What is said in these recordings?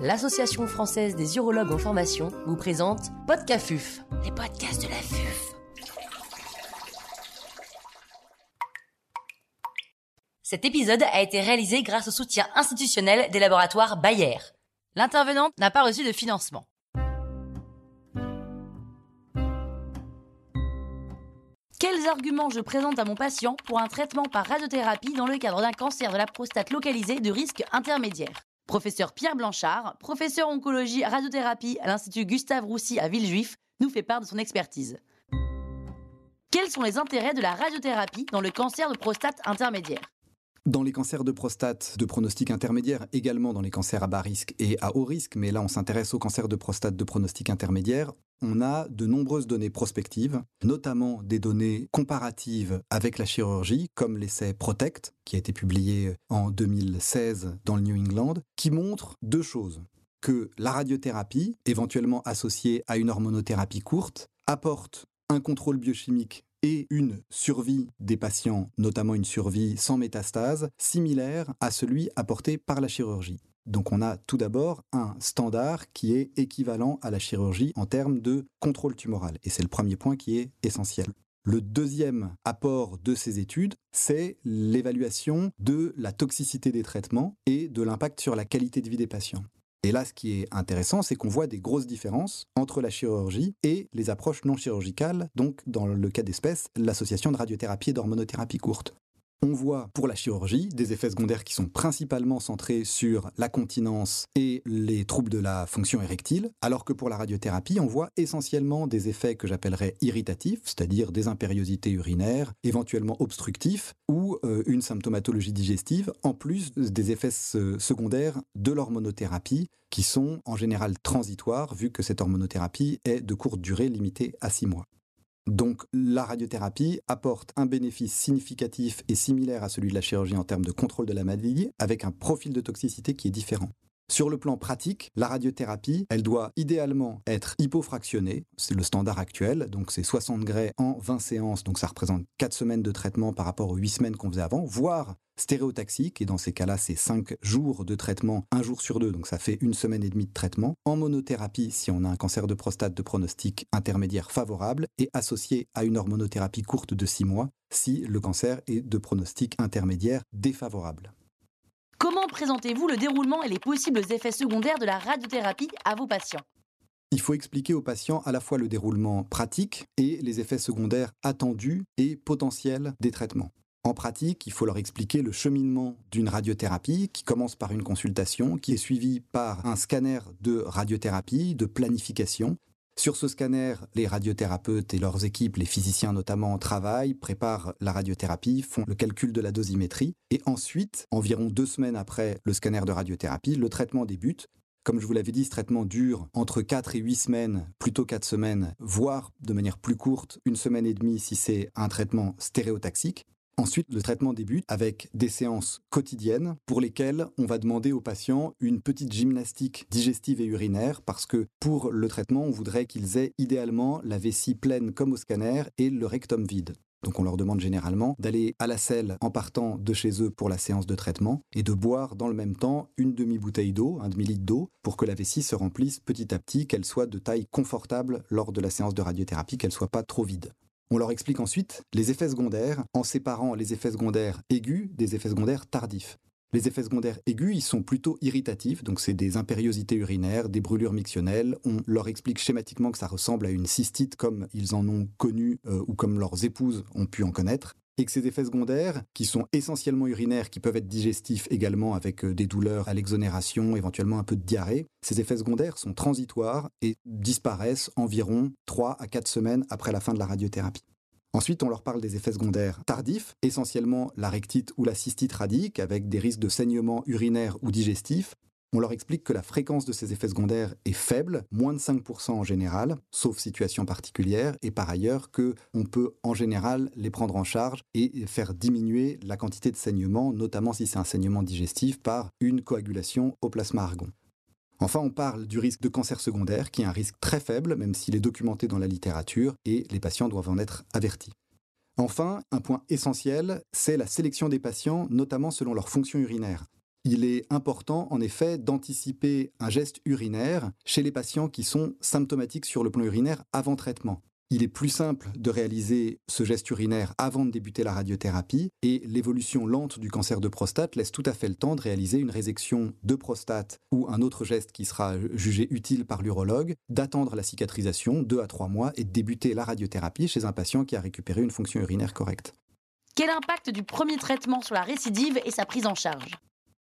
l'Association française des urologues en formation, vous présente Podcafuf, les podcasts de la FUF. Cet épisode a été réalisé grâce au soutien institutionnel des laboratoires Bayer. L'intervenante n'a pas reçu de financement. Quels arguments je présente à mon patient pour un traitement par radiothérapie dans le cadre d'un cancer de la prostate localisé de risque intermédiaire? Professeur Pierre Blanchard, professeur oncologie radiothérapie à l'Institut Gustave Roussy à Villejuif, nous fait part de son expertise. Quels sont les intérêts de la radiothérapie dans le cancer de prostate intermédiaire? Dans les cancers de prostate de pronostic intermédiaire, également dans les cancers à bas risque et à haut risque, mais là on s'intéresse aux cancers de prostate de pronostic intermédiaire, on a de nombreuses données prospectives, notamment des données comparatives avec la chirurgie, comme l'essai Protect, qui a été publié en 2016 dans le New England, qui montrent deux choses. Que la radiothérapie, éventuellement associée à une hormonothérapie courte, apporte un contrôle biochimique et une survie des patients, notamment une survie sans métastase, similaire à celui apporté par la chirurgie. Donc on a tout d'abord un standard qui est équivalent à la chirurgie en termes de contrôle tumoral. Et c'est le premier point qui est essentiel. Le deuxième apport de ces études, c'est l'évaluation de la toxicité des traitements et de l'impact sur la qualité de vie des patients. Et là, ce qui est intéressant, c'est qu'on voit des grosses différences entre la chirurgie et les approches non chirurgicales, donc dans le cas d'espèce, l'association de radiothérapie et d'hormonothérapie courte. On voit pour la chirurgie des effets secondaires qui sont principalement centrés sur la continence et les troubles de la fonction érectile, alors que pour la radiothérapie, on voit essentiellement des effets que j'appellerais irritatifs, c'est-à-dire des impériosités urinaires, éventuellement obstructifs, ou euh, une symptomatologie digestive, en plus des effets secondaires de l'hormonothérapie, qui sont en général transitoires, vu que cette hormonothérapie est de courte durée, limitée à six mois. Donc la radiothérapie apporte un bénéfice significatif et similaire à celui de la chirurgie en termes de contrôle de la maladie, avec un profil de toxicité qui est différent. Sur le plan pratique, la radiothérapie, elle doit idéalement être hypofractionnée, c'est le standard actuel, donc c'est 60 degrés en 20 séances, donc ça représente 4 semaines de traitement par rapport aux 8 semaines qu'on faisait avant, voire stéréotaxique, et dans ces cas-là, c'est 5 jours de traitement, un jour sur deux, donc ça fait une semaine et demie de traitement. En monothérapie, si on a un cancer de prostate de pronostic intermédiaire favorable, et associé à une hormonothérapie courte de 6 mois, si le cancer est de pronostic intermédiaire défavorable. Comment présentez-vous le déroulement et les possibles effets secondaires de la radiothérapie à vos patients? Il faut expliquer aux patients à la fois le déroulement pratique et les effets secondaires attendus et potentiels des traitements. En pratique, il faut leur expliquer le cheminement d'une radiothérapie qui commence par une consultation, qui est suivie par un scanner de radiothérapie, de planification, sur ce scanner, les radiothérapeutes et leurs équipes, les physiciens notamment, travaillent, préparent la radiothérapie, font le calcul de la dosimétrie. Et ensuite, environ deux semaines après le scanner de radiothérapie, le traitement débute. Comme je vous l'avais dit, ce traitement dure entre 4 et 8 semaines, plutôt 4 semaines, voire de manière plus courte, une semaine et demie si c'est un traitement stéréotaxique. Ensuite, le traitement débute avec des séances quotidiennes pour lesquelles on va demander aux patients une petite gymnastique digestive et urinaire parce que pour le traitement, on voudrait qu'ils aient idéalement la vessie pleine comme au scanner et le rectum vide. Donc on leur demande généralement d'aller à la selle en partant de chez eux pour la séance de traitement et de boire dans le même temps une demi-bouteille d'eau, un demi-litre d'eau, pour que la vessie se remplisse petit à petit, qu'elle soit de taille confortable lors de la séance de radiothérapie, qu'elle soit pas trop vide. On leur explique ensuite les effets secondaires en séparant les effets secondaires aigus des effets secondaires tardifs. Les effets secondaires aigus, ils sont plutôt irritatifs, donc c'est des impériosités urinaires, des brûlures mictionnelles. On leur explique schématiquement que ça ressemble à une cystite comme ils en ont connu euh, ou comme leurs épouses ont pu en connaître et que ces effets secondaires, qui sont essentiellement urinaires, qui peuvent être digestifs également avec euh, des douleurs à l'exonération, éventuellement un peu de diarrhée, ces effets secondaires sont transitoires et disparaissent environ 3 à 4 semaines après la fin de la radiothérapie. Ensuite, on leur parle des effets secondaires tardifs, essentiellement la rectite ou la cystite radique, avec des risques de saignement urinaire ou digestif, on leur explique que la fréquence de ces effets secondaires est faible, moins de 5% en général, sauf situation particulière, et par ailleurs que on peut en général les prendre en charge et faire diminuer la quantité de saignement, notamment si c'est un saignement digestif, par une coagulation au plasma argon. Enfin, on parle du risque de cancer secondaire, qui est un risque très faible, même s'il est documenté dans la littérature, et les patients doivent en être avertis. Enfin, un point essentiel, c'est la sélection des patients, notamment selon leur fonction urinaire. Il est important en effet d'anticiper un geste urinaire chez les patients qui sont symptomatiques sur le plan urinaire avant traitement. Il est plus simple de réaliser ce geste urinaire avant de débuter la radiothérapie et l'évolution lente du cancer de prostate laisse tout à fait le temps de réaliser une résection de prostate ou un autre geste qui sera jugé utile par l'urologue, d'attendre la cicatrisation deux à trois mois et de débuter la radiothérapie chez un patient qui a récupéré une fonction urinaire correcte. Quel impact du premier traitement sur la récidive et sa prise en charge?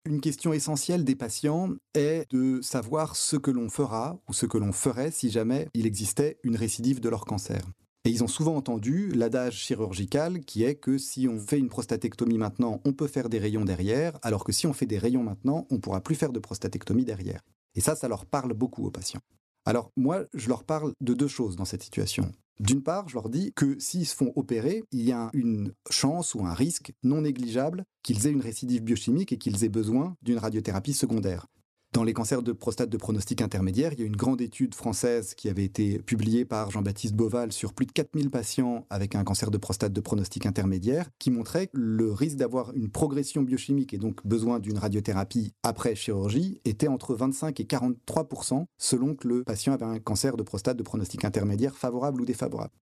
Une question essentielle des patients est de savoir ce que l'on fera ou ce que l'on ferait si jamais il existait une récidive de leur cancer. Et ils ont souvent entendu l'adage chirurgical qui est que si on fait une prostatectomie maintenant, on peut faire des rayons derrière, alors que si on fait des rayons maintenant, on ne pourra plus faire de prostatectomie derrière. Et ça, ça leur parle beaucoup aux patients. Alors moi, je leur parle de deux choses dans cette situation. D'une part, je leur dis que s'ils se font opérer, il y a une chance ou un risque non négligeable qu'ils aient une récidive biochimique et qu'ils aient besoin d'une radiothérapie secondaire. Dans les cancers de prostate de pronostic intermédiaire, il y a une grande étude française qui avait été publiée par Jean-Baptiste Boval sur plus de 4000 patients avec un cancer de prostate de pronostic intermédiaire qui montrait que le risque d'avoir une progression biochimique et donc besoin d'une radiothérapie après chirurgie était entre 25 et 43% selon que le patient avait un cancer de prostate de pronostic intermédiaire favorable ou défavorable.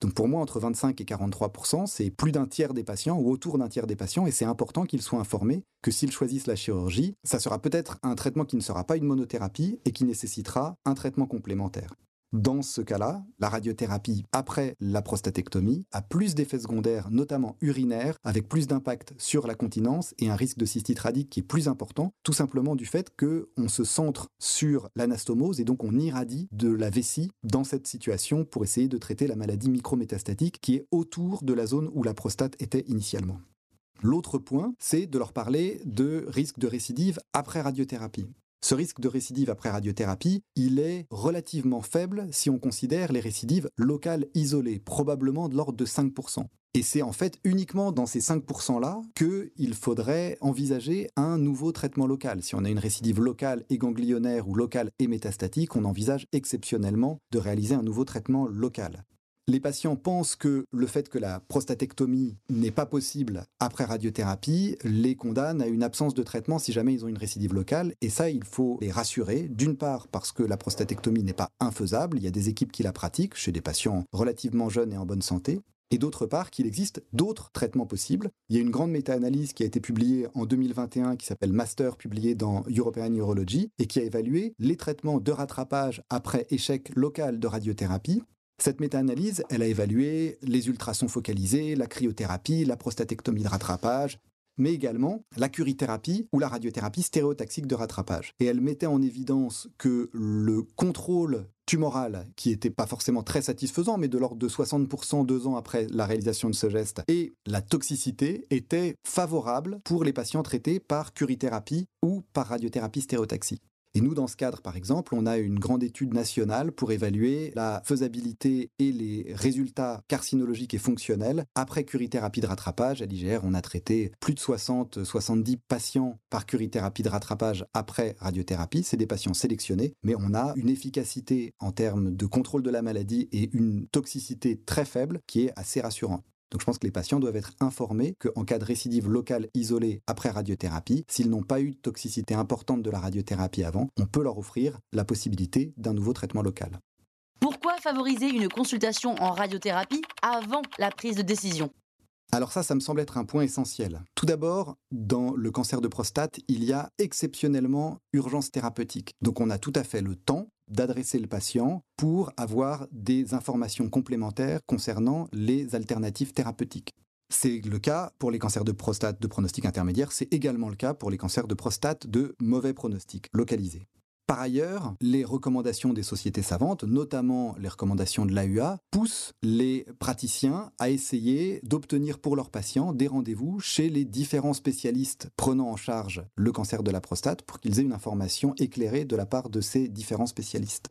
Donc pour moi, entre 25 et 43% c'est plus d'un tiers des patients ou autour d'un tiers des patients, et c'est important qu'ils soient informés que s'ils choisissent la chirurgie, ça sera peut-être un traitement qui ne sera pas une monothérapie et qui nécessitera un traitement complémentaire. Dans ce cas-là, la radiothérapie après la prostatectomie a plus d'effets secondaires, notamment urinaires, avec plus d'impact sur la continence et un risque de cystite radique qui est plus important, tout simplement du fait qu'on se centre sur l'anastomose et donc on irradie de la vessie dans cette situation pour essayer de traiter la maladie micrométastatique qui est autour de la zone où la prostate était initialement. L'autre point, c'est de leur parler de risque de récidive après radiothérapie. Ce risque de récidive après radiothérapie, il est relativement faible si on considère les récidives locales isolées, probablement de l'ordre de 5%. Et c'est en fait uniquement dans ces 5%-là qu'il faudrait envisager un nouveau traitement local. Si on a une récidive locale et ganglionnaire ou locale et métastatique, on envisage exceptionnellement de réaliser un nouveau traitement local. Les patients pensent que le fait que la prostatectomie n'est pas possible après radiothérapie les condamne à une absence de traitement si jamais ils ont une récidive locale. Et ça, il faut les rassurer. D'une part, parce que la prostatectomie n'est pas infaisable. Il y a des équipes qui la pratiquent chez des patients relativement jeunes et en bonne santé et d'autre part qu'il existe d'autres traitements possibles. Il y a une grande méta-analyse qui a été publiée en 2021 qui s'appelle Master, publiée dans European Urology, et qui a évalué les traitements de rattrapage après échec local de radiothérapie cette méta-analyse, elle a évalué les ultrasons focalisés, la cryothérapie, la prostatectomie de rattrapage, mais également la curithérapie ou la radiothérapie stéréotaxique de rattrapage. Et elle mettait en évidence que le contrôle tumoral, qui n'était pas forcément très satisfaisant, mais de l'ordre de 60% deux ans après la réalisation de ce geste, et la toxicité étaient favorables pour les patients traités par curithérapie ou par radiothérapie stéréotaxique. Et nous, dans ce cadre, par exemple, on a une grande étude nationale pour évaluer la faisabilité et les résultats carcinologiques et fonctionnels après curithérapie de rattrapage. À l'IGR, on a traité plus de 60-70 patients par curithérapie de rattrapage après radiothérapie. C'est des patients sélectionnés, mais on a une efficacité en termes de contrôle de la maladie et une toxicité très faible qui est assez rassurante. Donc je pense que les patients doivent être informés qu'en cas de récidive locale isolée après radiothérapie, s'ils n'ont pas eu de toxicité importante de la radiothérapie avant, on peut leur offrir la possibilité d'un nouveau traitement local. Pourquoi favoriser une consultation en radiothérapie avant la prise de décision? Alors ça, ça me semble être un point essentiel. Tout d'abord, dans le cancer de prostate, il y a exceptionnellement urgence thérapeutique. Donc on a tout à fait le temps d'adresser le patient pour avoir des informations complémentaires concernant les alternatives thérapeutiques. C'est le cas pour les cancers de prostate de pronostic intermédiaire, c'est également le cas pour les cancers de prostate de mauvais pronostic localisés. Par ailleurs, les recommandations des sociétés savantes, notamment les recommandations de l'AUA, poussent les praticiens à essayer d'obtenir pour leurs patients des rendez-vous chez les différents spécialistes prenant en charge le cancer de la prostate pour qu'ils aient une information éclairée de la part de ces différents spécialistes.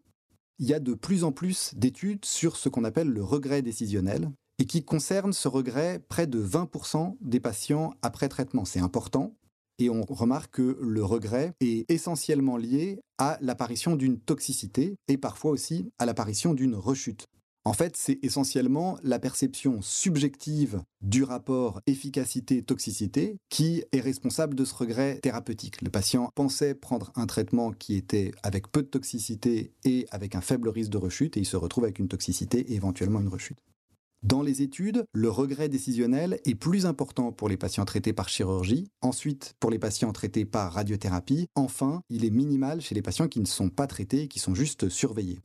Il y a de plus en plus d'études sur ce qu'on appelle le regret décisionnel et qui concerne ce regret près de 20% des patients après traitement. C'est important et on remarque que le regret est essentiellement lié à l'apparition d'une toxicité et parfois aussi à l'apparition d'une rechute. En fait, c'est essentiellement la perception subjective du rapport efficacité-toxicité qui est responsable de ce regret thérapeutique. Le patient pensait prendre un traitement qui était avec peu de toxicité et avec un faible risque de rechute et il se retrouve avec une toxicité et éventuellement une rechute. Dans les études, le regret décisionnel est plus important pour les patients traités par chirurgie, ensuite pour les patients traités par radiothérapie, enfin, il est minimal chez les patients qui ne sont pas traités et qui sont juste surveillés.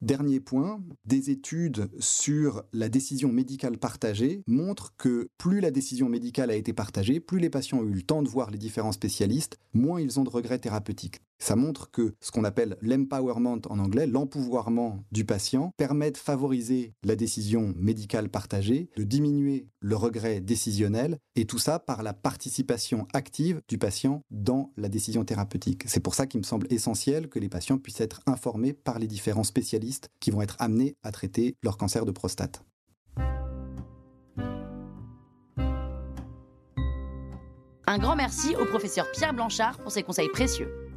Dernier point, des études sur la décision médicale partagée montrent que plus la décision médicale a été partagée, plus les patients ont eu le temps de voir les différents spécialistes, moins ils ont de regrets thérapeutiques. Ça montre que ce qu'on appelle l'empowerment en anglais, l'empouvoirment du patient, permet de favoriser la décision médicale partagée, de diminuer le regret décisionnel, et tout ça par la participation active du patient dans la décision thérapeutique. C'est pour ça qu'il me semble essentiel que les patients puissent être informés par les différents spécialistes qui vont être amenés à traiter leur cancer de prostate. Un grand merci au professeur Pierre Blanchard pour ses conseils précieux.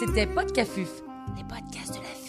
C'était Podcafuf, les podcasts de la vie.